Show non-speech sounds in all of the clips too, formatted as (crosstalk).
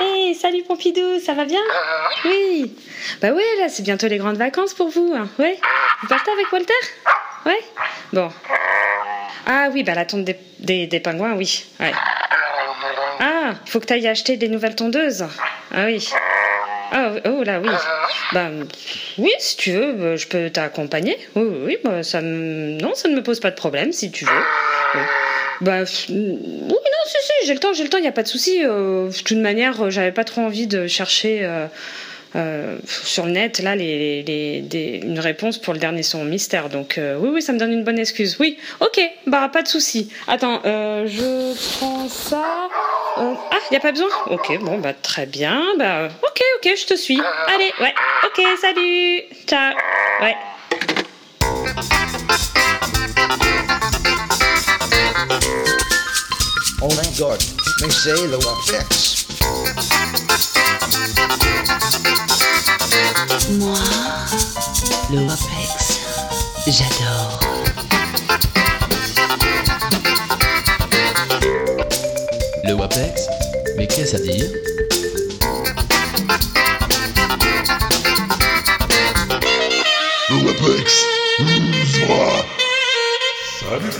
Hey, salut Pompidou, ça va bien? Oui. Bah ouais, là, c'est bientôt les grandes vacances pour vous. hein. Ouais. Vous partez avec Walter? Ouais. Bon. Ah oui, bah la tonte des, pingouins, oui. Ah, faut que tu ailles acheter des nouvelles tondeuses. Ah oui. Ah, oh là, oui. Bah, oui, si tu veux, bah, je peux t'accompagner. Oui, oui, bah, ça. Non, ça ne me pose pas de problème, si tu veux. Bah, oui, non, si, si, j'ai le temps, j'ai le temps, il n'y a pas de souci. Euh, de toute manière, euh, j'avais pas trop envie de chercher euh, euh, sur le net, là, les, les- une réponse pour le dernier son mystère. Donc, euh, oui, oui, ça me donne une bonne excuse. Oui, ok, bah, pas de souci. Attends, euh, je prends ça. Ah, il n'y a pas besoin Ok, bon, bah, très bien. Bah, ok, ok, je te suis. Allez, ouais, ok, salut. Ciao. Ouais. Oh my god, mais c'est le Wapex. Moi, le WAPEX, j'adore. Mais qu'est-ce à dire? Salut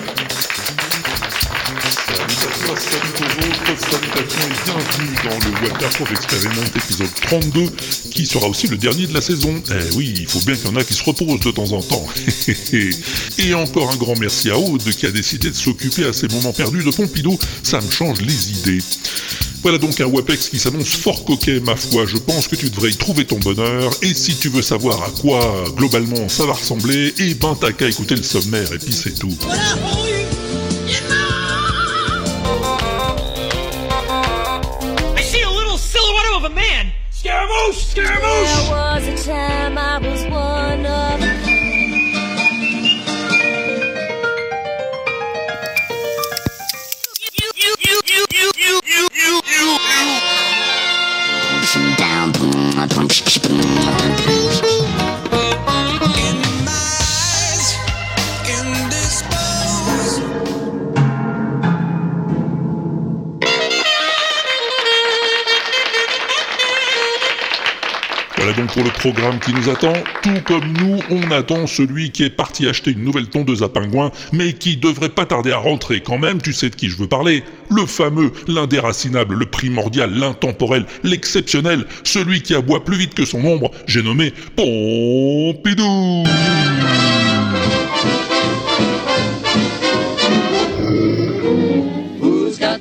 bienvenue dans le Waterport Experiment épisode 32 qui sera aussi le dernier de la saison. Eh oui, il faut bien qu'il y en a qui se reposent de temps en temps. (laughs) et encore un grand merci à Aude qui a décidé de s'occuper à ces moments perdus de Pompidou, ça me change les idées. Voilà donc un WAPEX qui s'annonce fort coquet, ma foi. Je pense que tu devrais y trouver ton bonheur. Et si tu veux savoir à quoi, globalement, ça va ressembler, eh ben t'as qu'à écouter le sommaire, et puis c'est tout. Scaramouche! Scaramouche! There was a time I was one of a You, pour le programme qui nous attend. Tout comme nous, on attend celui qui est parti acheter une nouvelle tondeuse à pingouins, mais qui devrait pas tarder à rentrer quand même, tu sais de qui je veux parler. Le fameux, l'indéracinable, le primordial, l'intemporel, l'exceptionnel, celui qui aboie plus vite que son ombre, j'ai nommé Pompidou Who's got?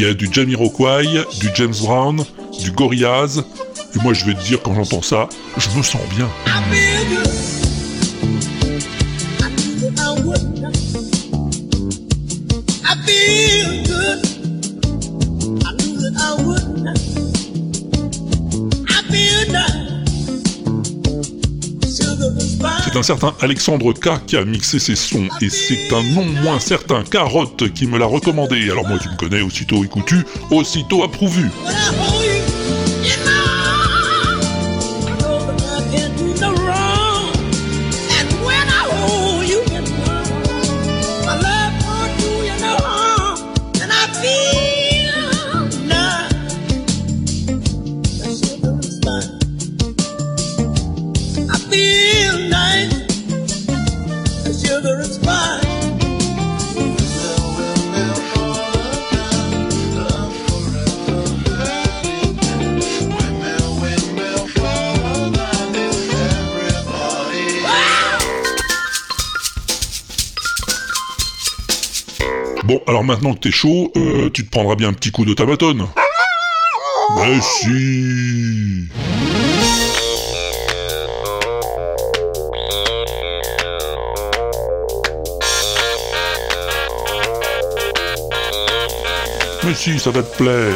Il y a du Jamiroquai, du James Brown, du Gorillaz, et moi je vais te dire quand j'entends ça, je me sens bien. C'est un certain Alexandre K qui a mixé ses sons, et c'est un non moins certain Carotte qui me l'a recommandé. Alors moi tu me connais, aussitôt écoutu, aussitôt approuvé. Bon, alors maintenant que t'es chaud, euh, tu te prendras bien un petit coup de tamatone. Mais si Mais si, ça va te plaire.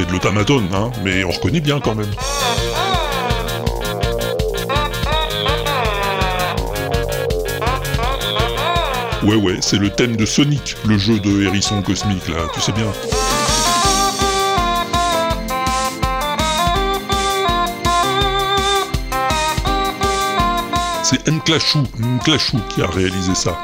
C'est de l'automatone, hein, mais on reconnaît bien quand même. Ouais, ouais, c'est le thème de Sonic, le jeu de hérisson cosmique, là, tu sais bien. C'est Nclachou, Nclachou qui a réalisé ça.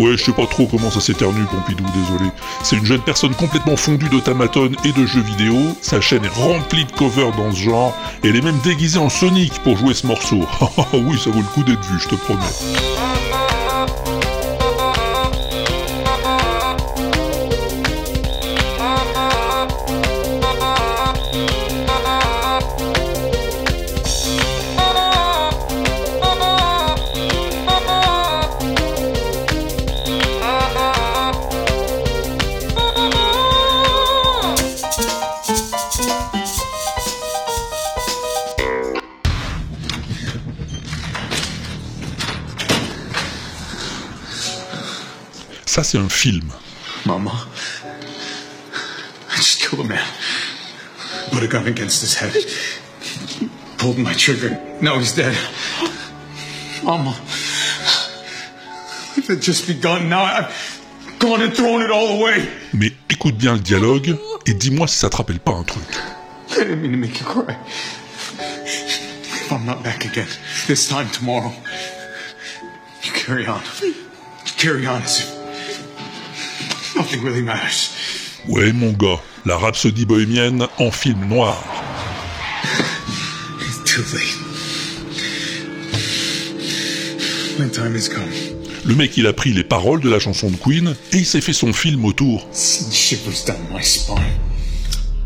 Ouais, je sais pas trop comment ça s'éternue, Pompidou, désolé. C'est une jeune personne complètement fondue d'automaton et de jeux vidéo. Sa chaîne est remplie de covers dans ce genre. Elle est même déguisée en Sonic pour jouer ce morceau. (laughs) Ah oui, ça vaut le coup d'être vu, je te promets. Ça, c'est un film. Mama. I just killed a man. Put a gun against his head. Pulled my trigger. Now he's dead. Mama. If it just begun, now I've gone and thrown it all away. Mais écoute bien le dialogue et dis-moi si ça te rappelle pas un truc. I didn't mean to make you cry. If I'm not back again, this time tomorrow, you carry on. You carry on as if nothing really matters. Ouais, mon gars, la rhapsodie bohémienne en film noir. It's too late. My time has come. Le mec, il a pris les paroles de la chanson de Queen et il s'est fait son film autour. Shivers down my spine.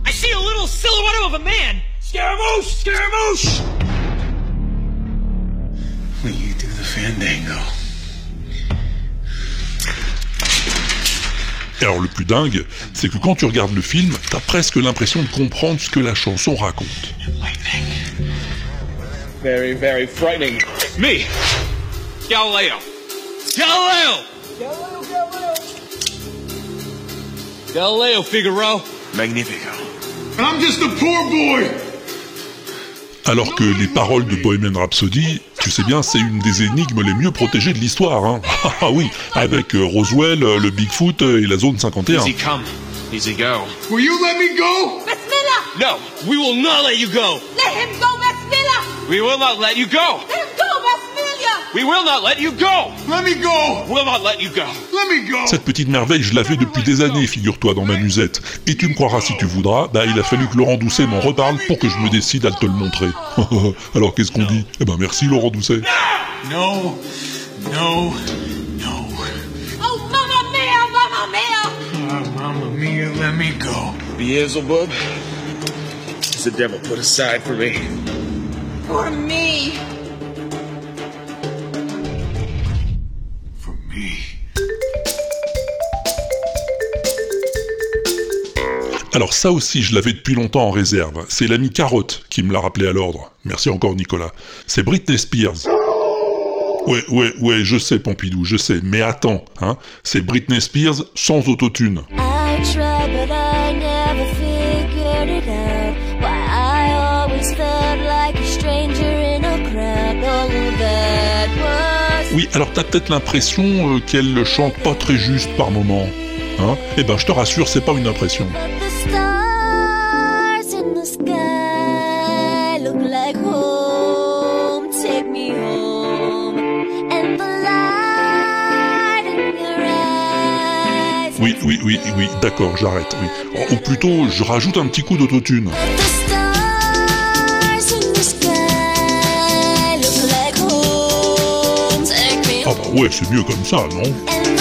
I see a little silhouette of a man. Scaramouche! Scaramouche! Will you do the fandango? Et alors le plus dingue, c'est que quand tu regardes le film, t'as presque l'impression de comprendre ce que la chanson raconte. Very, very frightening. Me! Galileo! Galileo! Galileo, Figaro! Magnifico. And I'm just a poor boy! Alors que les paroles de Bohemian Rhapsody, tu sais bien, c'est une des énigmes les mieux protégées de l'histoire. Hein. (laughs) Ah oui, avec euh, Roswell, euh, le Bigfoot euh, et la zone 51. Easy come, easy go. Will you let me go? Bismillah! No, we will not let you go! Let him go, Bismillah! We will not let you go! We will not let you go! Let me go! We'll not let you go! Let me go! Cette petite merveille, je l'avais depuis des années, figure-toi, dans ma musette. Et tu me croiras si tu voudras, bah il a fallu que Laurent Doucet m'en reparle pour que je me décide à te le montrer. (laughs) Alors qu'est-ce qu'on dit? Eh ben merci Laurent Doucet. No, no, no. Oh, Mamma Mia, Mamma Mia! Ah, Mamma Mia, let me go. Beelzebub? Is the devil put aside for me? For me! Alors ça aussi, je l'avais depuis longtemps en réserve. C'est l'ami Carotte qui me l'a rappelé à l'ordre. Merci encore Nicolas. C'est Britney Spears. Ouais, ouais, ouais, je sais Pompidou, je sais. Mais attends, hein, c'est Britney Spears sans autotune. Oui, alors t'as peut-être l'impression euh, qu'elle chante pas très juste par moment. Hein? Eh ben, je te rassure, c'est pas une impression. Oui, oui, oui, oui, d'accord, j'arrête, oui. Ou plutôt, je rajoute un petit coup d'autotune. Ah bah ouais, c'est mieux comme ça, non?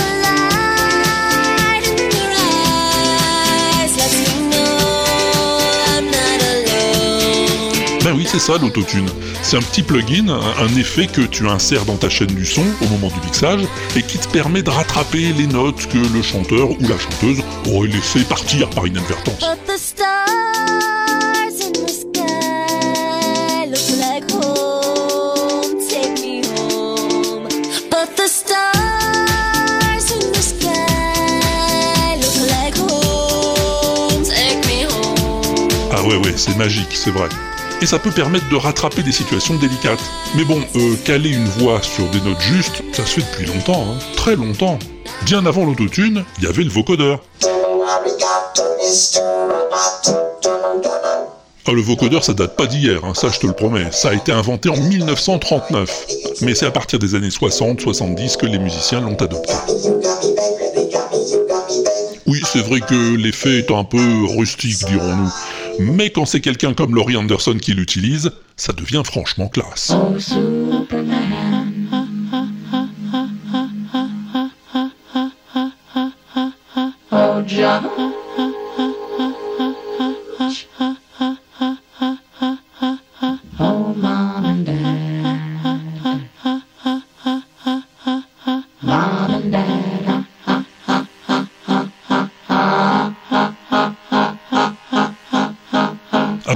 Ben oui, c'est ça l'autotune. C'est un petit plugin, un, effet que tu insères dans ta chaîne du son au moment du mixage et qui te permet de rattraper les notes que le chanteur ou la chanteuse aurait laissé partir par inadvertance. Ah ouais ouais, c'est magique, c'est vrai. Et ça peut permettre de rattraper des situations délicates. Mais bon, euh, caler une voix sur des notes justes, ça se fait depuis longtemps, hein, très longtemps. Bien avant l'autotune, il y avait le vocodeur. Ah, le vocodeur, ça date pas d'hier, hein, ça je te le promets. Ça a été inventé en 1939. Mais c'est à partir des années 60-70 que les musiciens l'ont adopté. Oui, c'est vrai que l'effet est un peu rustique, dirons-nous. Mais quand c'est quelqu'un comme Laurie Anderson qui l'utilise, ça devient franchement classe.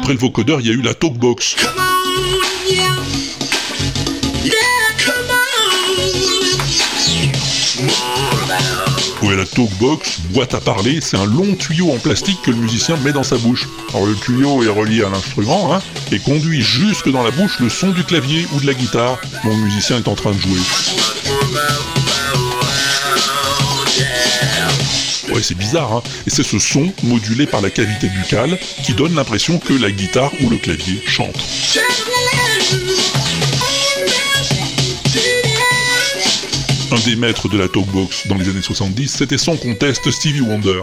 Après le vocodeur, il y a eu la talkbox. Ouais, la talkbox, boîte à parler, c'est un long tuyau en plastique que le musicien met dans sa bouche. Alors le tuyau est relié à l'instrument, hein, et conduit jusque dans la bouche le son du clavier ou de la guitare dont le musicien est en train de jouer. Ouais, c'est bizarre, hein, et c'est ce son, modulé par la cavité buccale, qui donne l'impression que la guitare ou le clavier chante. Un des maîtres de la talkbox dans les années 70, c'était sans conteste Stevie Wonder.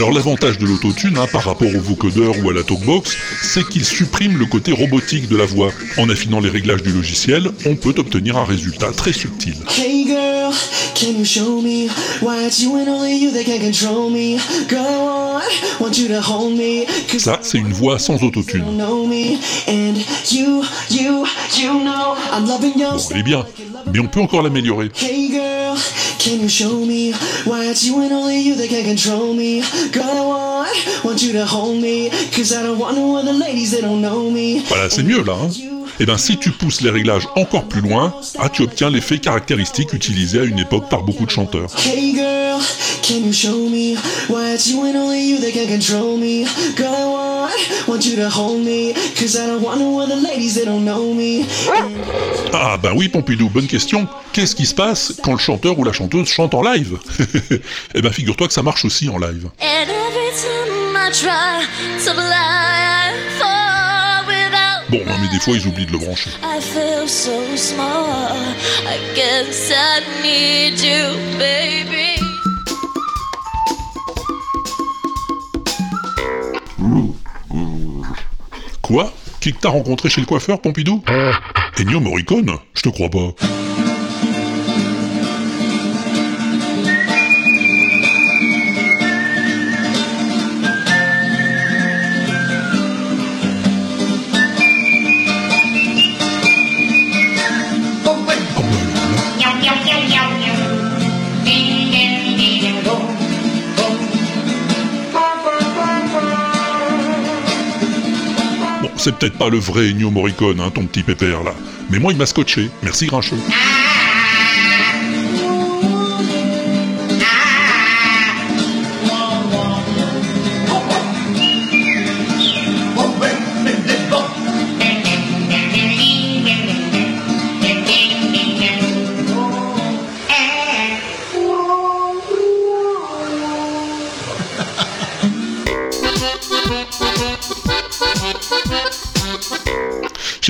Alors l'avantage de l'autotune hein, par rapport au vocodeur ou à la talkbox, c'est qu'il supprime le côté robotique de la voix. En affinant les réglages du logiciel, on peut obtenir un résultat très subtil. Can you show me why it's you and only you that can control me? Girl, I want, want you to hold me. Cause Ça, c'est une voix sans autotune. you know me. And you, you, you know I'm loving your Bon, elle est bien, mais on peut encore l'améliorer. Hey girl, can you show me why it's you and only you that can control me? Girl, I want, want you to hold me. Cause I don't want no other ladies that don't know me. Voilà, c'est mieux là. Hein et bien si tu pousses les réglages encore plus loin, ah, tu obtiens l'effet caractéristique utilisé à une époque par beaucoup de chanteurs. Hey girl, can you show me why it's you and only you that can control me? Girl, I want, want you to hold me. Cause I don't want no other ladies that don't know me. Ah ben oui Pompidou, bonne question. Qu'est-ce qui se passe quand le chanteur ou la chanteuse chante en live? (laughs) Eh ben figure-toi que ça marche aussi en live. And every time I try to fly, des fois ils oublient de le brancher. I feel so small. I guess I need you, baby. Quoi? Qui que t'as rencontré chez le coiffeur, Pompidou? Ennio Morricone? Je te crois pas. C'est peut-être pas le vrai Ennio Morricone, hein, ton petit pépère là. Mais moi, il m'a scotché. Merci, Grincheux.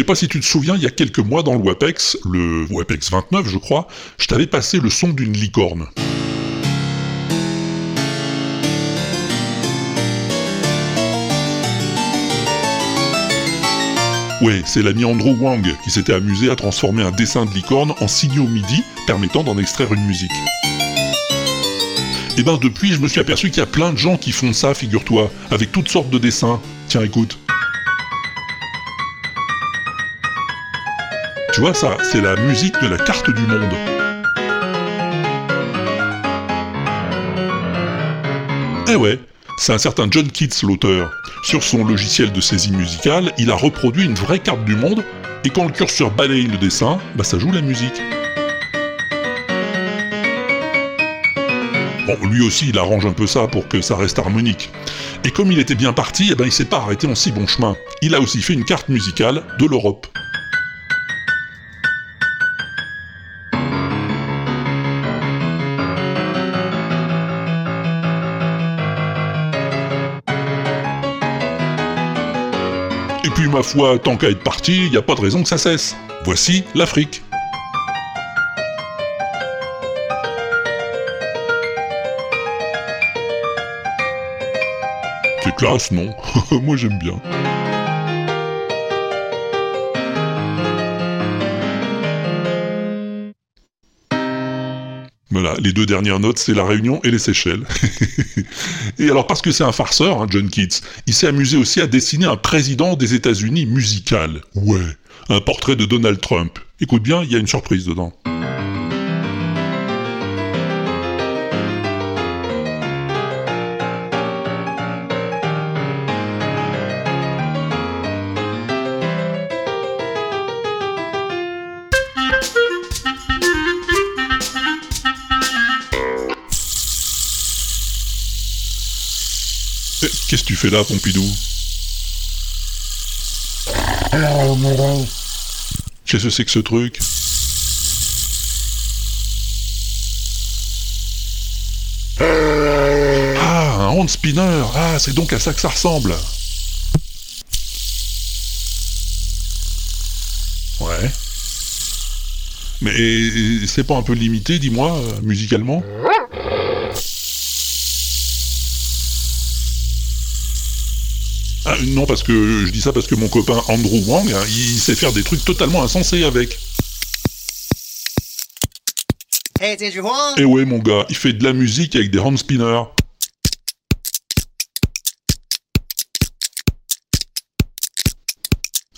Sais pas si tu te souviens, il y a quelques mois dans le WAPEX, le WAPEX 29 je crois, je t'avais passé le son d'une licorne. Ouais, c'est l'ami Andrew Wang qui s'était amusé à transformer un dessin de licorne en signaux MIDI permettant d'en extraire une musique. Et ben depuis, je me suis aperçu qu'il y a plein de gens qui font ça, figure-toi, avec toutes sortes de dessins. Tiens, écoute. Tu vois ça, c'est la musique de la carte du monde. Eh ouais, c'est un certain John Keats l'auteur. Sur son logiciel de saisie musicale, il a reproduit une vraie carte du monde, et quand le curseur balaye le dessin, bah ça joue la musique. Bon, lui aussi, il arrange un peu ça pour que ça reste harmonique. Et comme il était bien parti, eh ben, il s'est pas arrêté en si bon chemin. Il a aussi fait une carte musicale de l'Europe. Ma foi, tant qu'à être parti, il n'y a pas de raison que ça cesse. Voici l'Afrique. C'est classe, non? (laughs) Moi j'aime bien. Les deux dernières notes, c'est la Réunion et les Seychelles. (laughs) et alors, parce que c'est un farceur, hein, John Keats, il s'est amusé aussi à dessiner un président des États-Unis musical. Ouais, un portrait de Donald Trump. Écoute bien, il y a une surprise dedans. Fais là, Pompidou. Qu'est-ce que c'est que ce truc? Ah, un hand spinner. Ah, c'est donc à ça que ça ressemble. Ouais. Mais c'est pas un peu limité, dis-moi, euh, musicalement? Non, parce que je dis ça parce que mon copain Andrew Wang, hein, il sait faire des trucs totalement insensés avec. Hey. Et ouais, mon gars, il fait de la musique avec des hand spinners.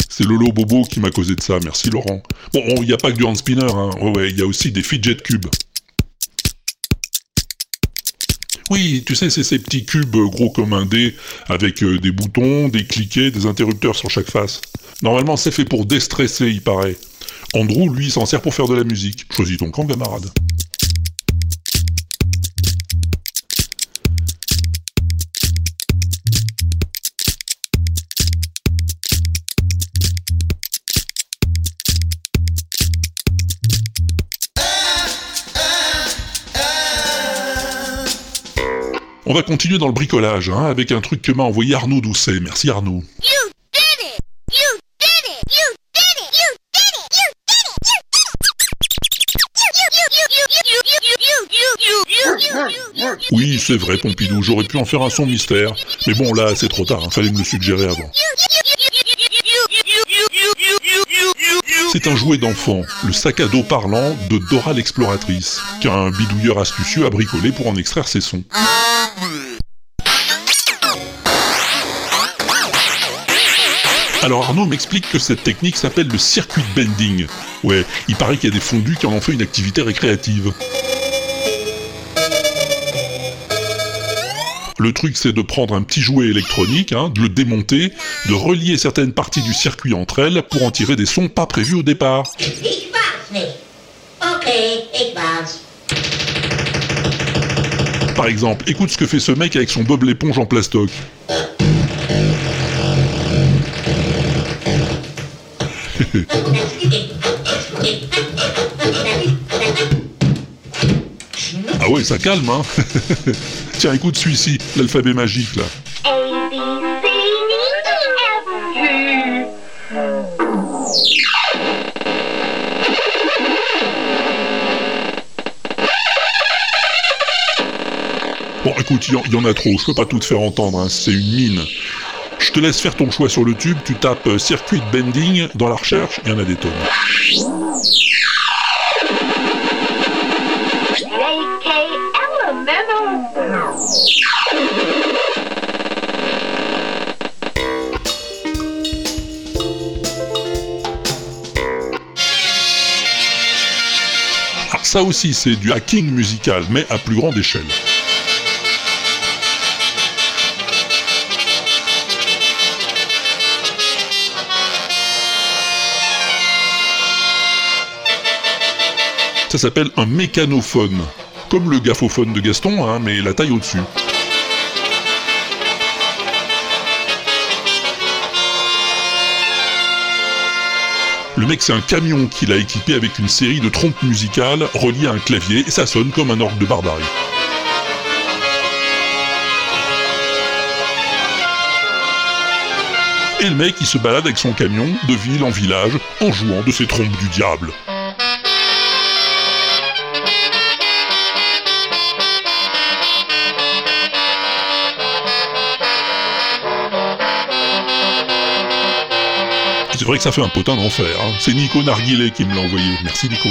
C'est Lolo Bobo qui m'a causé de ça, merci Laurent. Bon, il n'y a pas que du hand spinner, hein. Ouais, ouais, il y a aussi des fidget cubes. Oui, tu sais, c'est ces petits cubes euh, gros comme un dé, avec euh, des boutons, des cliquets, des interrupteurs sur chaque face. Normalement, c'est fait pour déstresser, il paraît. Andrew, lui, s'en sert pour faire de la musique. Choisis ton camp, camarade. On va continuer dans le bricolage, hein, avec un truc que m'a envoyé Arnaud Doucet. Merci Arnaud. Oui, c'est vrai, Pompidou, j'aurais pu en faire un son mystère. Mais bon, là, c'est trop tard, hein, fallait me le suggérer avant. C'est un jouet d'enfant, le sac à dos parlant de Dora l'exploratrice, qu'un bidouilleur astucieux a bricolé pour en extraire ses sons. Alors Arnaud m'explique que cette technique s'appelle le circuit bending. Ouais, il paraît qu'il y a des fondus qui en ont fait une activité récréative. Le truc, c'est de prendre un petit jouet électronique, hein, de le démonter, de relier certaines parties du circuit entre elles pour en tirer des sons pas prévus au départ. Par exemple, écoute ce que fait ce mec avec son Bob l'éponge en plastoc. Ah ouais, ça calme, hein (laughs) Tiens, écoute celui-ci, l'alphabet magique, là. Bon, écoute, il y, y en a trop, je peux pas tout te faire entendre, hein, c'est une mine. Je te laisse faire ton choix sur le tube, tu tapes euh, circuit bending dans la recherche, il y en a des tonnes. Alors ça aussi, c'est du hacking musical, mais à plus grande échelle. Ça s'appelle un mécanophone, comme le gaffophone de Gaston, hein, mais la taille au-dessus. Le mec, c'est un camion qu'il a équipé avec une série de trompes musicales reliées à un clavier, et ça sonne comme un orgue de barbarie. Et le mec, il se balade avec son camion de ville en village en jouant de ses trompes du diable. C'est vrai que ça fait un potin d'enfer. hein. C'est Nico Narguilé qui me l'a envoyé. Merci Nico.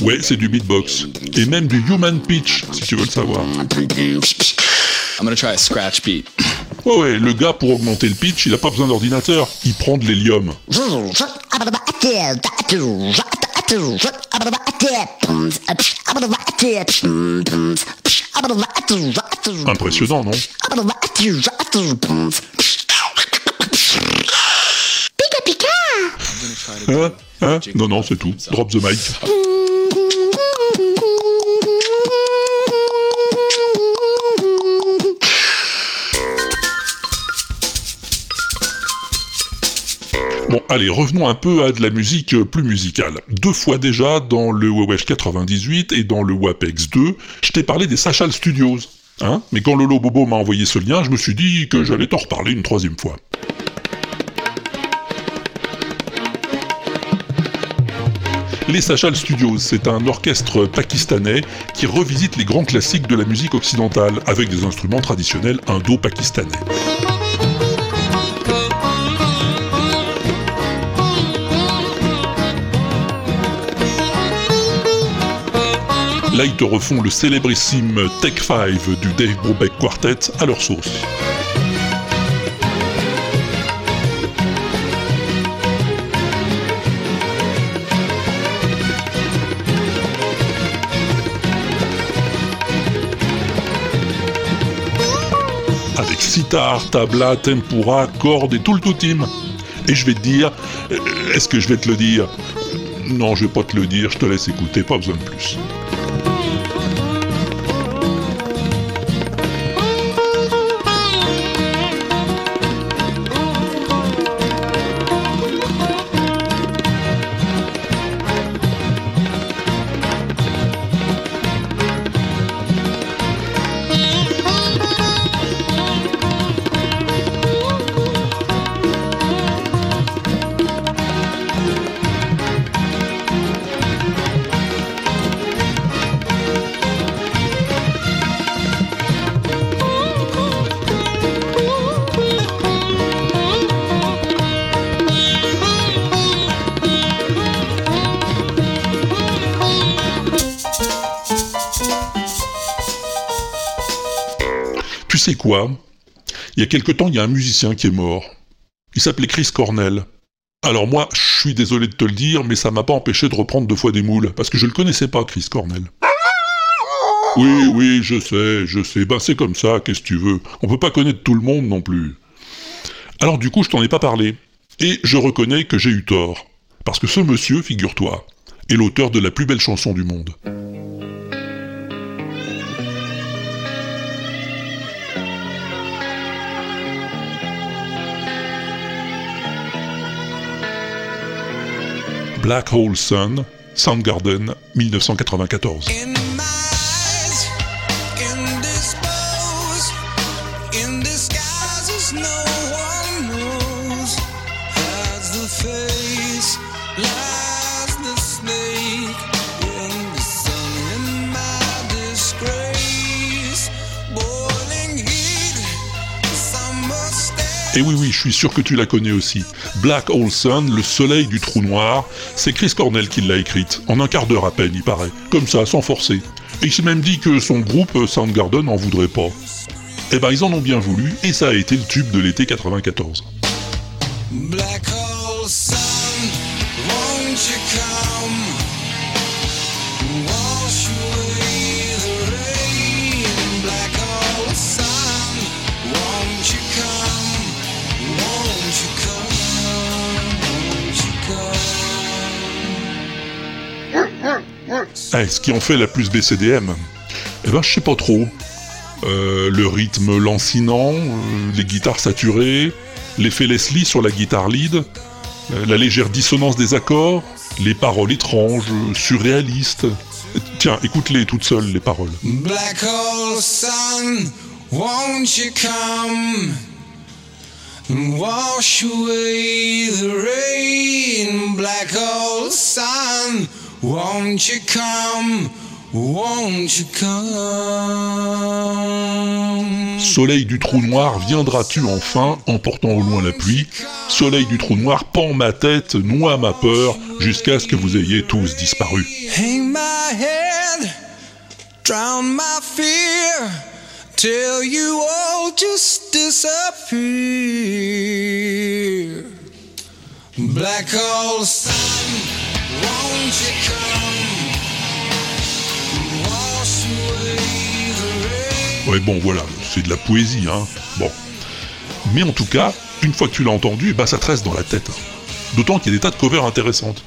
Ouais, c'est du beatbox. Et même du human pitch, si tu veux le savoir. I'm gonna try a scratch beat. Ouais, ouais, le gars, pour augmenter le pitch, il a pas besoin d'ordinateur. Il prend de l'hélium. Impressionnant, non Hein? Hein? Non, non, c'est tout. Drop the mic. Bon, allez, revenons un peu à de la musique euh, plus musicale. Deux fois déjà, dans le Wewesh 98 et dans le WAPEX 2, je t'ai parlé des Sachal Studios. Hein Mais quand Lolo Bobo m'a envoyé ce lien, je me suis dit que j'allais t'en reparler une troisième fois. Les Sachal Studios, c'est un orchestre pakistanais qui revisite les grands classiques de la musique occidentale avec des instruments traditionnels indo-pakistanais. Là, ils te refont le célébrissime Tech 5 du Dave Brubeck Quartet à leur sauce. Avec sitar, tabla, tempura, cordes et tout le tout team. Et je vais te dire, euh, est-ce que je vais te le dire? Non, je vais pas te le dire, je te laisse écouter, pas besoin de plus. Sais quoi Il y a quelque temps, il y a un musicien qui est mort. Il s'appelait Chris Cornell. Alors moi, je suis désolé de te le dire, mais ça m'a pas empêché de reprendre deux fois des moules, parce que je le connaissais pas, Chris Cornell. Oui, oui, je sais, je sais. Ben c'est comme ça, qu'est-ce que tu veux? On peut pas connaître tout le monde non plus. Alors du coup, je t'en ai pas parlé. Et je reconnais que j'ai eu tort. Parce que ce monsieur, figure-toi, est l'auteur de la plus belle chanson du monde. Black Hole Sun, Soundgarden, 1994. Et oui, oui, je suis sûr que tu la connais aussi. Black Hole Sun, le soleil du trou noir, c'est Chris Cornell qui l'a écrite, en un quart d'heure à peine, il paraît. Comme ça, sans forcer. Et il s'est même dit que son groupe Soundgarden n'en voudrait pas. Eh ben, ils en ont bien voulu, et ça a été le tube de l'été 94. Black hole Eh, ce qui en fait la plus BCDM Eh ben, je sais pas trop. Euh, le rythme lancinant, euh, les guitares saturées, l'effet Leslie sur la guitare lead, euh, la légère dissonance des accords, les paroles étranges, surréalistes. Tiens, écoute-les toutes seules, les paroles. Won't you come? Won't you come? Soleil du trou noir, viendras-tu enfin, emportant au loin la pluie? Soleil du trou noir, pend ma tête, noie ma peur, jusqu'à ce que vous ayez tous disparu. Hang my head, drown my fear, till you all just disappear. Black hole sun, Ouais, bon, voilà, c'est de la poésie, hein. Bon. Mais en tout cas, une fois que tu l'as entendu, bah ça te reste dans la tête. D'autant qu'il y a des tas de covers intéressantes.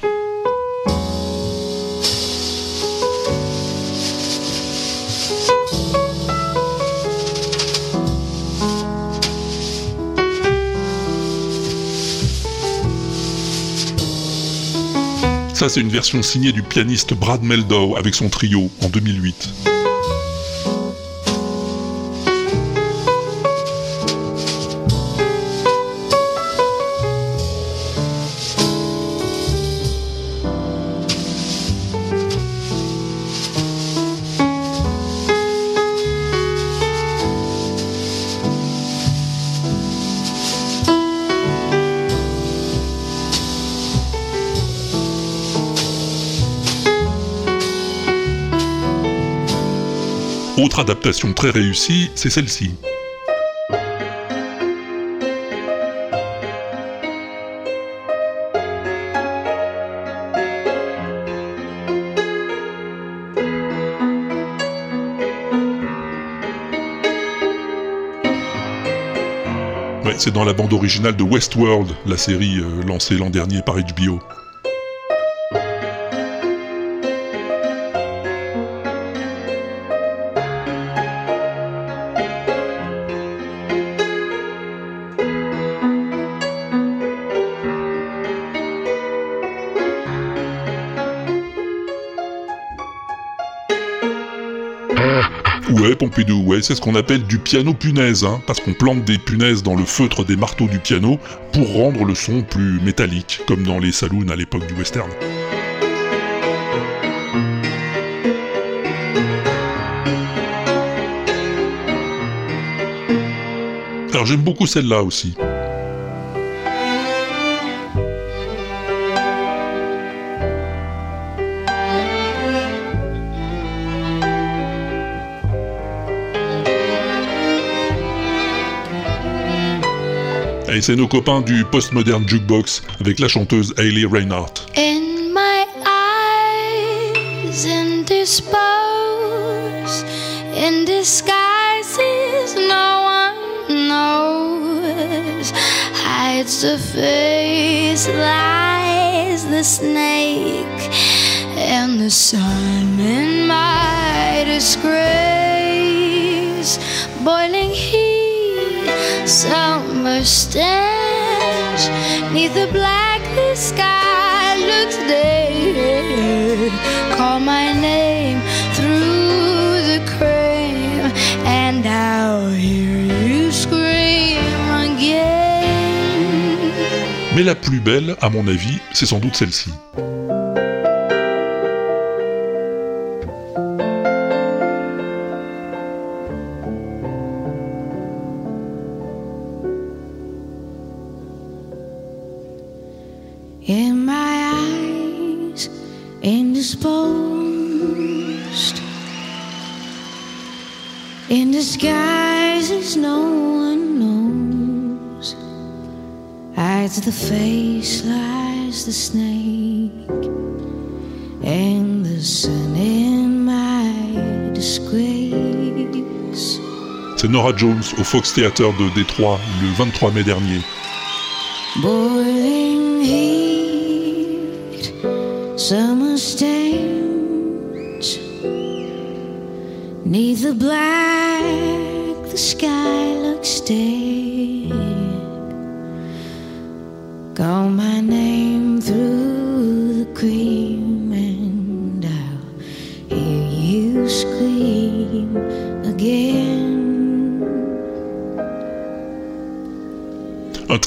Ça, c'est une version signée du pianiste Brad Meldow avec son trio en 2008. Adaptation très réussie, c'est celle-ci. C'est dans la bande originale de Westworld, la série euh, lancée l'an dernier par HBO. C'est ce qu'on appelle du piano punaise, hein, parce qu'on plante des punaises dans le feutre des marteaux du piano pour rendre le son plus métallique, comme dans les saloons à l'époque du western. Alors j'aime beaucoup celle-là aussi. Et c'est nos copains du Postmodern Jukebox avec la chanteuse Hayley Reinhardt. In my eyes, indisposed, in disguises no one knows, hides the face, lies the snake, and the sun in my disgrace, boiling heat, Mais la plus belle, à mon avis, c'est sans doute celle-ci. Hides the face, lies the snake, and the sun in my disgrace. C'est Nora Jones au Fox Theater de Détroit le 23 mai dernier. Boiling heat, summer stains. Neath the black, the sky looks dead.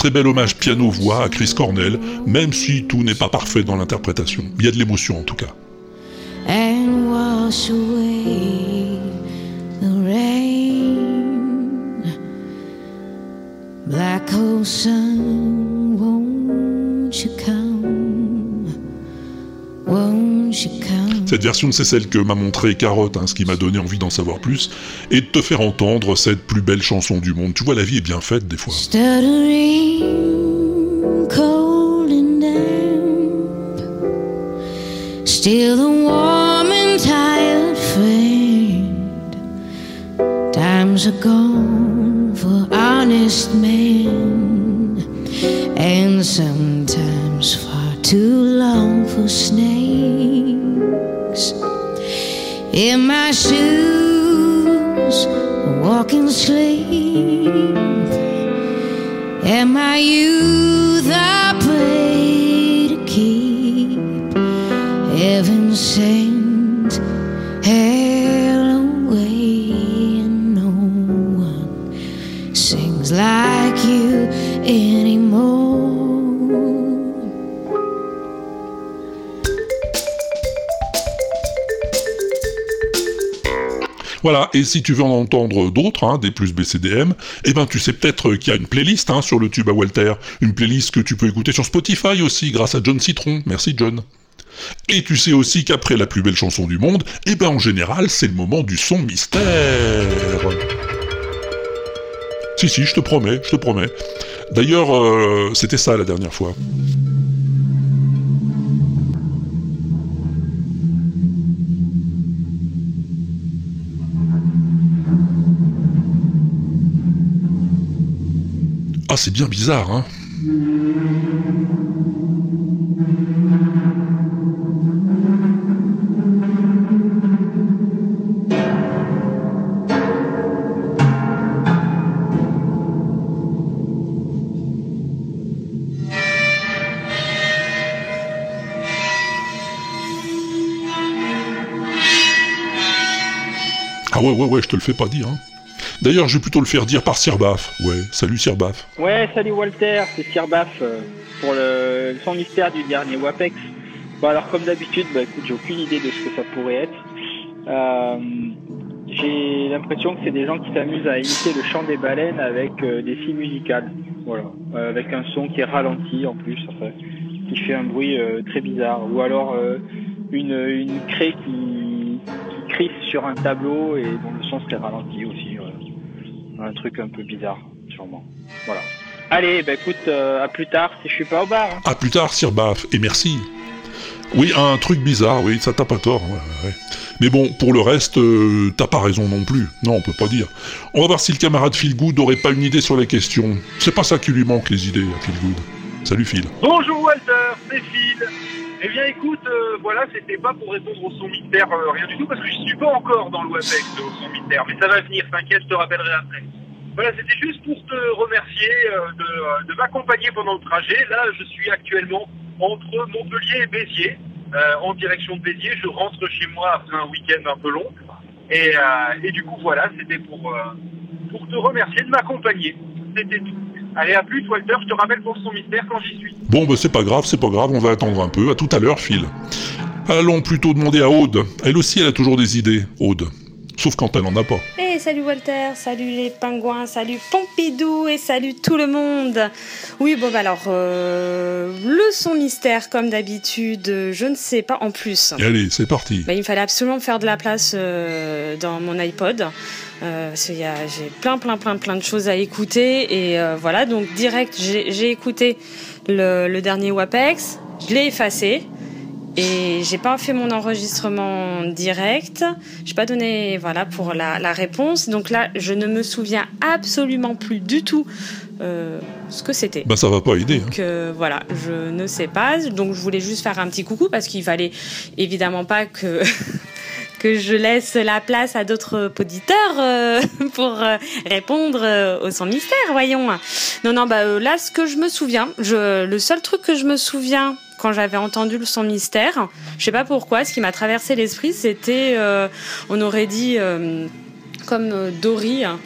Très bel hommage piano-voix à Chris Cornell, même si tout n'est pas parfait dans l'interprétation. Il y a de l'émotion en tout cas. Cette version, c'est celle que m'a montré Carotte, hein, ce qui m'a donné envie d'en savoir plus, et de te faire entendre cette plus belle chanson du monde. Tu vois, la vie est bien faite des fois. Still the warm and tired friend. Times are gone for honest men, and sometimes far too long for snakes. In my shoes, walking sleep. And my youth I et si tu veux en entendre d'autres, hein, des plus BCDM, eh ben tu sais peut-être qu'il y a une playlist hein, sur le tube à Walter, une playlist que tu peux écouter sur Spotify aussi, grâce à John Citron. Merci John. Et tu sais aussi qu'après la plus belle chanson du monde, eh ben en général, c'est le moment du son mystère. Si, si, je te promets, je te promets. D'ailleurs, euh, c'était ça la dernière fois. Ah, c'est bien bizarre, hein Ah ouais, ouais, ouais, je te le fais pas dire. Hein. D'ailleurs, je vais plutôt le faire dire par Sirbaf. Ouais, salut Sirbaf. Ouais, salut Walter, c'est Sirbaf euh, pour le, son mystère du dernier WAPEX. Bon alors comme d'habitude, bah écoute, j'ai aucune idée de ce que ça pourrait être. Euh, j'ai l'impression que c'est des gens qui s'amusent à imiter le chant des baleines avec euh, des scies musicales. Voilà, avec un son qui est ralenti en plus, enfin, qui fait un bruit très bizarre. Ou alors une, une craie qui, qui crisse sur un tableau et dont le son serait ralenti aussi. Un truc un peu bizarre, sûrement. Voilà. Allez, bah écoute, euh, à plus tard si je suis pas au bar. hein. À plus tard, Sirbaf, et merci. Oui, un truc bizarre, oui, ça t'a pas tort. ouais, ouais, ouais. Mais bon, pour le reste, euh, t'as pas raison non plus. Non, on peut pas dire. On va voir si le camarade Philgood aurait pas une idée sur la question. C'est pas ça qui lui manque, les idées, à Philgood. Salut Phil. Bonjour Walter, c'est Phil. Eh bien écoute, euh, voilà, c'était pas pour répondre au son mystère, euh, rien du tout, parce que je suis pas encore dans le WAPEX au son mystère, mais ça va venir, t'inquiète, je te rappellerai après. Voilà, c'était juste pour te remercier euh, de, euh, de m'accompagner pendant le trajet. Là, je suis actuellement entre Montpellier et Béziers, en direction de Béziers. Je rentre chez moi après un week-end un peu long. Et, et du coup, voilà, c'était pour, pour te remercier de m'accompagner. C'était tout. Allez, à plus, Walter, je te rappelle pour son mystère quand j'y suis. Bon, bah c'est pas grave, c'est pas grave, on va attendre un peu. À tout à l'heure, Phil. Allons plutôt demander à Aude. Elle aussi, elle a toujours des idées, Aude. Sauf quand elle en a pas. Eh salut Walter, salut les pingouins, salut Pompidou et salut tout le monde. Oui, bon, bah alors, euh, le son mystère, comme d'habitude, je ne sais pas en plus. Et allez, c'est parti. Bah, il me fallait absolument faire de la place euh, dans mon iPod. Euh, j'ai plein, plein, plein, plein de choses à écouter. Et euh, voilà, donc direct, j'ai j'ai écouté le, le dernier WAPEX, je l'ai effacé. Et j'ai pas fait mon enregistrement direct. J'ai pas donné voilà pour la, la réponse. Donc là, je ne me souviens absolument plus du tout euh, ce que c'était. Bah ça va pas aider. hein. Donc euh, voilà, je ne sais pas. Donc je voulais juste faire un petit coucou parce qu'il fallait évidemment pas que (laughs) que je laisse la place à d'autres auditeurs euh, (laughs) pour euh, répondre euh, au son mystère, voyons. Non, non, bah là, ce que je me souviens, je, le seul truc que je me souviens quand j'avais entendu le son mystère, je sais pas pourquoi, ce qui m'a traversé l'esprit, c'était, euh, on aurait dit, euh, comme euh, Dory, hein,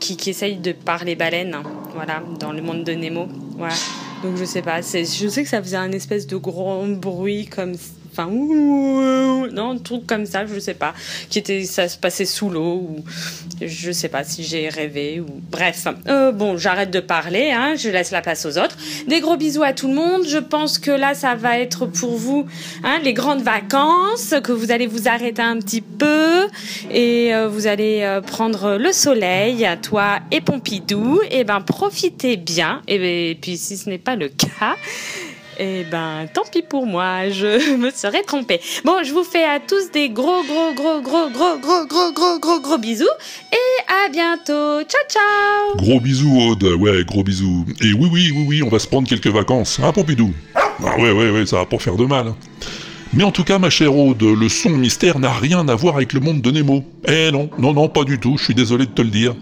qui, qui essaye de parler baleine, voilà, dans le monde de Nemo, voilà. Donc je sais pas, je sais que ça faisait un espèce de gros bruit comme, enfin, non, un truc comme ça, je sais pas, qui était, ça se passait sous l'eau ou je sais pas si j'ai rêvé ou bref. Euh, bon, j'arrête de parler, hein, je laisse la place aux autres. Des gros bisous à tout le monde. Je pense que là, ça va être pour vous hein, les grandes vacances, que vous allez vous arrêter un petit peu et euh, vous allez euh, prendre le soleil, toi et Pompidou. Et ben profitez bien. Et, ben, et puis si ce n'est pas le cas. Eh ben, tant pis pour moi, je (laughs) me serais trompée. Bon, je vous fais à tous des gros, gros, gros, gros, gros, gros, gros, gros, gros, gros bisous et à bientôt. Ciao, ciao. Gros bisous, Aude. Ouais, gros bisous. Et oui, oui, oui, oui, on va se prendre quelques vacances. Hein, Pompidou? Ah ouais, ouais, ouais, ça va pas faire de mal. hein. Mais en tout cas, ma chère Aude, le son mystère n'a rien à voir avec le monde de Nemo. Eh non, non, non, pas du tout, je suis désolé de te le dire.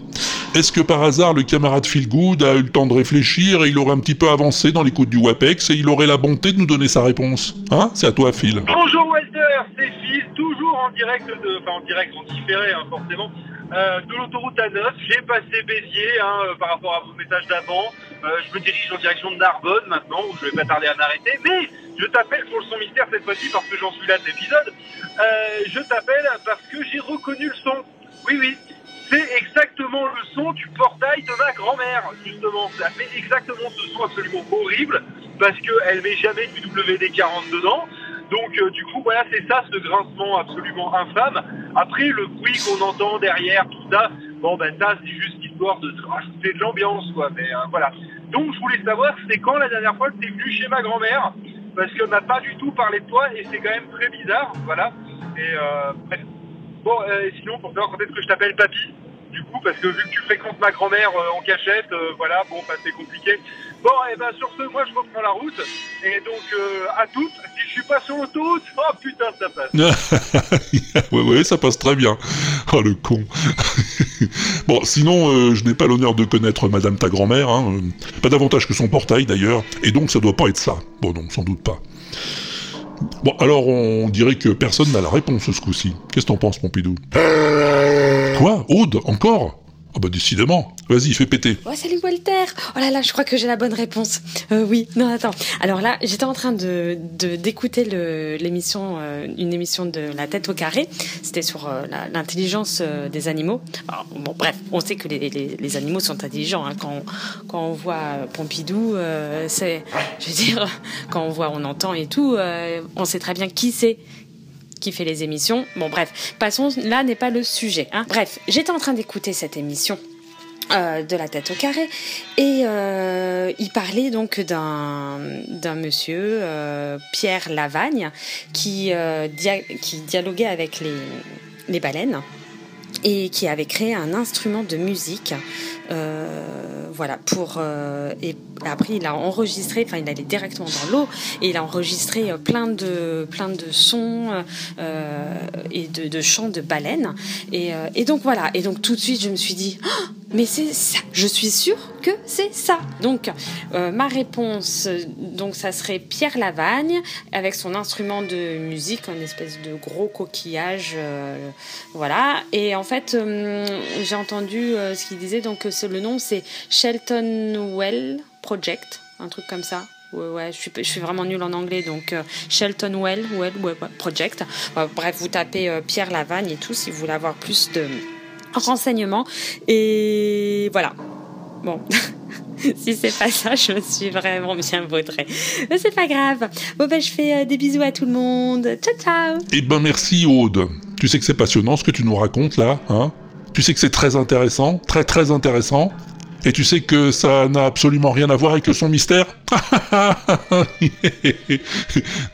Est-ce que par hasard le camarade Feelgood a eu le temps de réfléchir et il aurait un petit peu avancé dans l'écoute du WAPEX et il aurait la bonté de nous donner sa réponse Hein C'est à toi, Phil. Bonjour Walter, c'est Phil, toujours en direct de, enfin en direct, en différé hein, forcément, euh, de l'autoroute A9. J'ai passé Béziers hein, euh, par rapport à vos messages d'avant. Euh, je me dirige en direction de Narbonne maintenant, où je vais pas tarder à m'arrêter. Mais je t'appelle pour le son mystère cette fois-ci parce que j'en suis là de l'épisode. Je t'appelle parce que j'ai reconnu le son. Oui, oui. C'est exactement le son du portail de ma grand-mère, justement. Ça fait exactement ce son absolument horrible, parce qu'elle met jamais du WD-40 dedans. Donc, euh, du coup, voilà, c'est ça, ce grincement absolument infâme. Après, le bruit qu'on entend derrière, tout ça, bon, ben ça, c'est juste histoire de rajouter de l'ambiance, quoi. Mais euh, voilà. Donc, je voulais savoir, c'était quand la dernière fois que t'es venu chez ma grand-mère? Parce qu'elle m'a pas du tout parlé de toi, et c'est quand même très bizarre, voilà. Et, euh. Bon, euh, sinon, pour savoir quand est-ce que je t'appelle papy, du coup, parce que vu que tu fréquentes ma grand-mère euh, en cachette, euh, voilà, bon, bah, c'est compliqué. Bon, et ben sur ce, moi, je reprends la route. Et donc, à toutes, si je suis pas sur l'autoroute, oh putain, ça passe. (laughs) ouais, ouais, ça passe très bien. Oh, le con. (laughs) bon, sinon, je n'ai pas l'honneur de connaître madame ta grand-mère, hein, pas davantage que son portail d'ailleurs, et donc ça doit pas être ça. Bon, non, sans doute pas. Bon, alors on dirait que personne n'a la réponse ce coup-ci. Qu'est-ce que t'en penses, Pompidou? Quoi Aude Encore? Ah bah décidément. Vas-y, fais péter. Oh, salut Walter Oh là là, je crois que j'ai la bonne réponse. Euh, oui, non, attends. Alors là, j'étais en train de d'écouter l'émission, euh, une émission de La tête au carré. C'était sur euh, l'intelligence des animaux. Alors, bon, bref, on sait que les, les- animaux sont intelligents. hein. Quand, quand on voit Pompidou, c'est, je veux dire, (laughs) quand on voit, on entend et tout, on sait très bien qui c'est qui fait les émissions. Bon, bref, passons, là n'est pas le sujet. hein. Bref, j'étais en train d'écouter cette émission. euh, de la tête au carré et euh, il parlait donc d'un monsieur euh, Pierre Lavagne qui qui dialoguait avec les les baleines et qui avait créé un instrument de musique euh, voilà pour euh, et après il a enregistré enfin il allait directement dans l'eau et il a enregistré euh, plein de plein de sons euh, et de, de chants de baleines. Et, euh, et donc voilà. Et donc tout de suite je me suis dit Oh, mais c'est ça. Je suis sûre que c'est ça. Donc euh, ma réponse donc ça serait Pierre Lavagne avec son instrument de musique une espèce de gros coquillage euh, voilà. Et en fait euh, j'ai entendu ce qu'il disait donc le nom c'est Shelton Well Project un truc comme ça. Ouais, ouais, je suis, je suis vraiment nulle en anglais, donc euh, Shelton Well, Well, Project. Bref, vous tapez euh, Pierre Lavagne et tout si vous voulez avoir plus de renseignements. Et voilà. Bon. (laughs) si c'est pas ça, je me suis vraiment bien vaudrée. Mais c'est pas grave. Bon, ben, je fais euh, des bisous à tout le monde. Ciao, ciao. Eh ben merci Aude. Tu sais que c'est passionnant ce que tu nous racontes là, hein Tu sais que c'est très intéressant, très très intéressant. Et tu sais que ça n'a absolument rien à voir avec son mystère (laughs)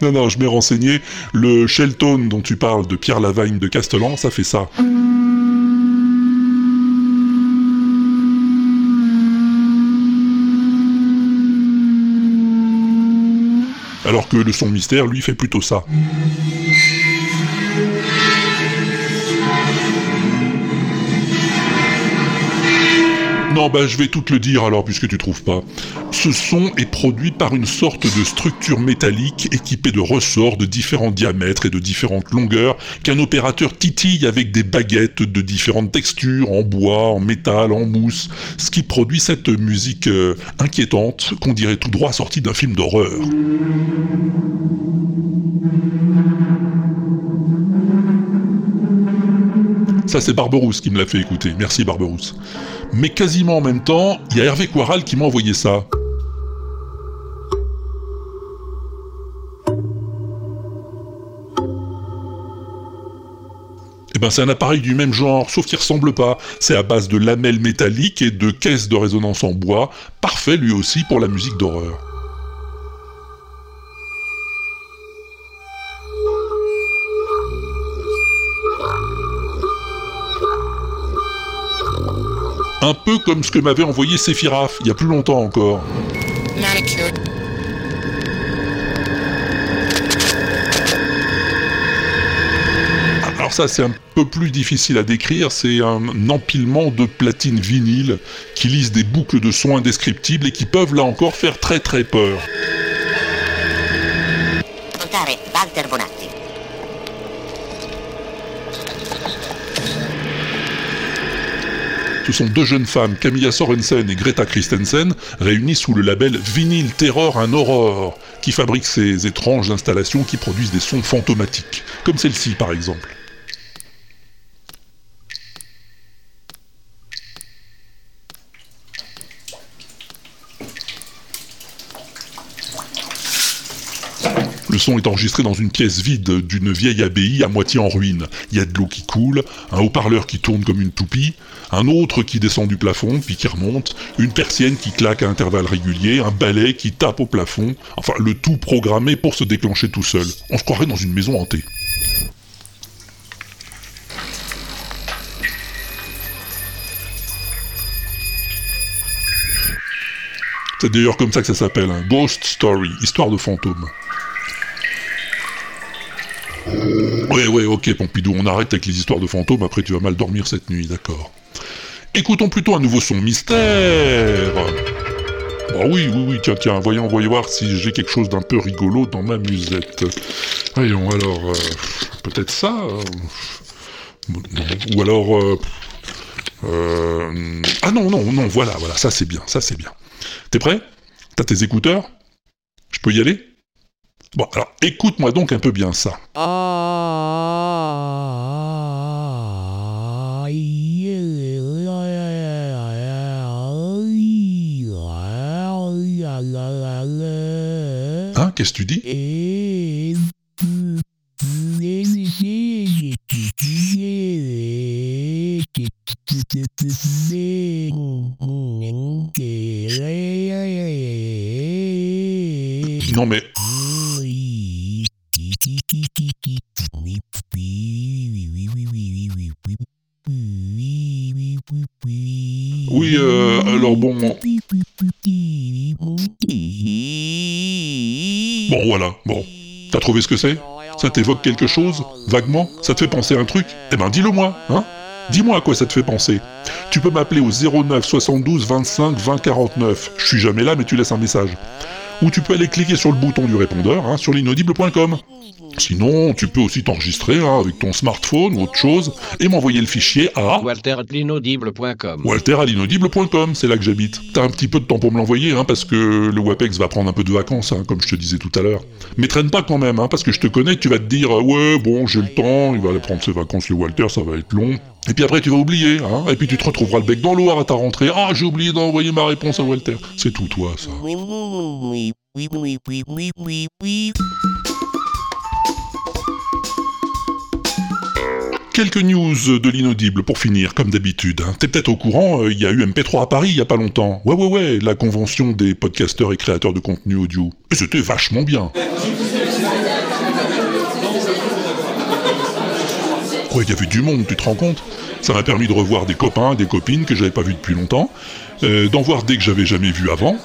Non, non, je m'ai renseigné. Le Shelton dont tu parles de Pierre Lavagne de Castellan, ça fait ça. Alors que le son mystère, lui, fait plutôt ça. Non, bah je vais tout te le dire alors, puisque tu trouves pas. Ce son est produit par une sorte de structure métallique équipée de ressorts de différents diamètres et de différentes longueurs qu'un opérateur titille avec des baguettes de différentes textures, en bois, en métal, en mousse, ce qui produit cette musique euh, inquiétante qu'on dirait tout droit sortie d'un film d'horreur. Ça, c'est Barberousse qui me l'a fait écouter. Merci Barberousse. Mais quasiment en même temps, il y a Hervé Quaral qui m'a envoyé ça. Eh ben, c'est un appareil du même genre, sauf qu'il ressemble pas. C'est à base de lamelles métalliques et de caisses de résonance en bois, parfait lui aussi pour la musique d'horreur. Un peu comme ce que m'avait envoyé Sephiraf, il y a plus longtemps encore. Alors ça c'est un peu plus difficile à décrire, c'est un empilement de platines vinyles qui lisent des boucles de sons indescriptibles et qui peuvent là encore faire très très peur. Ce sont deux jeunes femmes, Camilla Sorensen et Greta Christensen, réunies sous le label Vinyl Terror and Horror, qui fabrique ces étranges installations qui produisent des sons fantomatiques, comme celle-ci par exemple. Est enregistré dans une pièce vide d'une vieille abbaye à moitié en ruine. Il y a de l'eau qui coule, un haut-parleur qui tourne comme une toupie, un autre qui descend du plafond puis qui remonte, une persienne qui claque à intervalles réguliers, un balai qui tape au plafond, enfin le tout programmé pour se déclencher tout seul. On se croirait dans une maison hantée. C'est d'ailleurs comme ça que ça s'appelle, un Ghost Story, histoire de fantôme. Ouais, ouais, ok, Pompidou, on arrête avec les histoires de fantômes, après tu vas mal dormir cette nuit, d'accord. Écoutons plutôt un nouveau son mystère. Ah oui, oui, oui, tiens, tiens, voyons, voyons voir si j'ai quelque chose d'un peu rigolo dans ma musette. Voyons, alors, euh, peut-être ça non, Ou alors... euh, euh, ah non, non, non, voilà, voilà, ça c'est bien, ça c'est bien. T'es prêt? T'as tes écouteurs? Je peux y aller? Bon, alors écoute-moi donc un peu bien ça. Hein, qu'est-ce que tu dis? Non mais... Oui, euh, alors bon... Bon, voilà, bon. T'as trouvé ce que c'est? Ça t'évoque quelque chose? Vaguement? Ça te fait penser à un truc? Eh ben dis-le moi, hein? Dis-moi à quoi ça te fait penser. Tu peux m'appeler au 09 72 25 20 49. Je suis jamais là, mais tu laisses un message. Ou tu peux aller cliquer sur le bouton du répondeur hein, sur l'inaudible.com. Sinon, tu peux aussi t'enregistrer hein, avec ton smartphone ou autre chose et m'envoyer le fichier à walter.l'inaudible.com. walter à l'inaudible.com, c'est là que j'habite. T'as un petit peu de temps pour me l'envoyer, hein, parce que le WAPEX va prendre un peu de vacances, hein, comme je te disais tout à l'heure. Mais traîne pas quand même, hein, parce que je te connais, tu vas te dire, ouais, bon, j'ai le temps, il va aller prendre ses vacances, le Walter, ça va être long. Et puis après, tu vas oublier, hein, et puis tu te retrouveras le bec dans l'eau à ta rentrée. Ah, j'ai oublié d'envoyer ma réponse à Walter. C'est tout, toi, ça. Quelques news de l'inaudible pour finir, comme d'habitude. hein. T'es peut-être au courant, euh, il y a eu MP3 à Paris il y a pas longtemps. Ouais, ouais, ouais, la convention des podcasteurs et créateurs de contenu audio. Et c'était vachement bien. Ouais, il y avait du monde, tu te rends compte? Ça m'a permis de revoir des copains, des copines que j'avais pas vus depuis longtemps, euh, d'en voir des que j'avais jamais vus avant,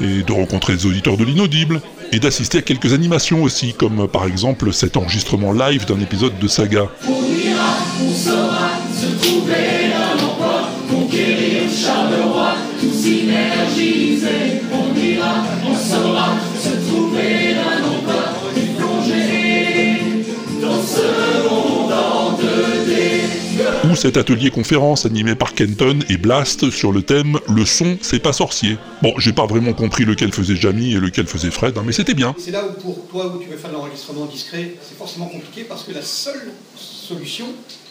et de rencontrer des auditeurs de l'inaudible, et d'assister à quelques animations aussi, comme euh, par exemple cet enregistrement live d'un épisode de Saga. Cet atelier conférence animé par Kenton et Blast sur le thème Le son, c'est pas sorcier. Bon, j'ai pas vraiment compris lequel faisait Jamie et lequel faisait Fred, hein, mais c'était bien. C'est là où pour toi où tu veux faire de l'enregistrement discret, c'est forcément compliqué parce que la seule solution,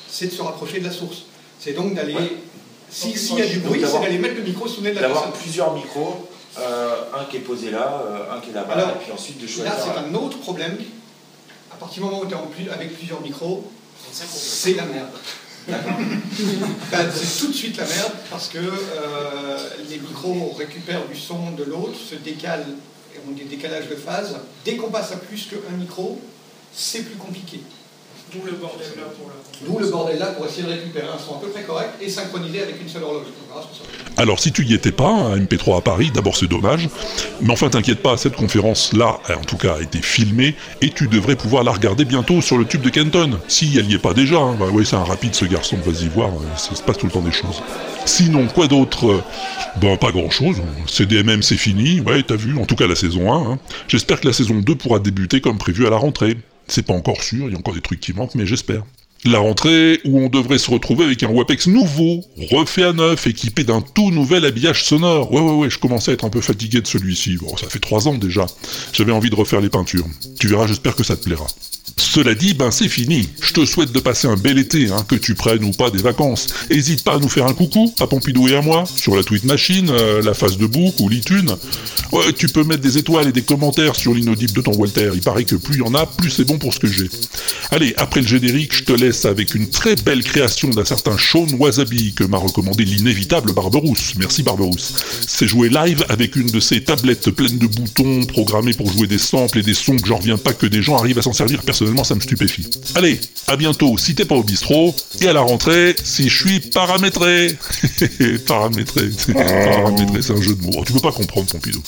c'est de se rapprocher de la source. C'est donc d'aller, si- s'il y a du bruit, c'est d'aller mettre le micro sous le nez de la D'avoir plusieurs micros, euh, un qui est posé là, euh, un qui est là-bas, Alors, et puis ensuite de choisir. Là, c'est un autre problème. À partir du moment où tu es en plus, avec plusieurs micros, c'est la merde. Ben, c'est tout de suite la merde parce que euh, les micros récupèrent du son de l'autre, se décalent, et ont des décalages de phase. Dès qu'on passe à plus qu'un micro, c'est plus compliqué. D'où le bordel là pour la D'où le bordel là pour essayer de récupérer un son à peu près correct et synchronisé avec une seule horloge. Alors si tu y étais pas, à MP3 à Paris, d'abord c'est dommage, mais enfin t'inquiète pas, cette conférence-là, en tout cas, a été filmée, et tu devrais pouvoir la regarder bientôt sur le tube de Kenton, si elle y est pas déjà, hein. bah ouais c'est un rapide ce garçon, vas-y voir, euh, ça se passe tout le temps des choses. Sinon, quoi d'autre Ben pas grand-chose, CDMM c'est fini, ouais t'as vu, en tout cas la saison 1, hein. j'espère que la saison 2 pourra débuter comme prévu à la rentrée. C'est pas encore sûr, il y a encore des trucs qui manquent, mais j'espère. La rentrée où on devrait se retrouver avec un WAPEX nouveau, refait à neuf, équipé d'un tout nouvel habillage sonore. Ouais, ouais, ouais, je commençais à être un peu fatigué de celui-ci. Bon, ça fait trois ans déjà. J'avais envie de refaire les peintures. Tu verras, j'espère que ça te plaira. Cela dit, ben c'est fini. Je te souhaite de passer un bel été, hein, que tu prennes ou pas des vacances. Hésite pas à nous faire un coucou, à Pompidou et à moi, sur la tweet machine, euh, la face de book ou l'iTunes. Ouais, tu peux mettre des étoiles et des commentaires sur l'inaudible de ton Walter. Il paraît que plus il y en a, plus c'est bon pour ce que j'ai. Allez, après le générique, je te laisse avec une très belle création d'un certain Sean Wasabi que m'a recommandé l'inévitable Barberousse. Merci Barberousse. C'est joué live avec une de ces tablettes pleines de boutons programmées pour jouer des samples et des sons que j'en reviens pas que des gens arrivent à s'en servir. Personnellement, ça me stupéfie. Allez, à bientôt si t'es pas au bistrot et à la rentrée si je suis paramétré. (laughs) paramétré, paramétré, c'est un jeu de mots. Tu peux pas comprendre Pompidou.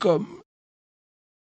vollkommen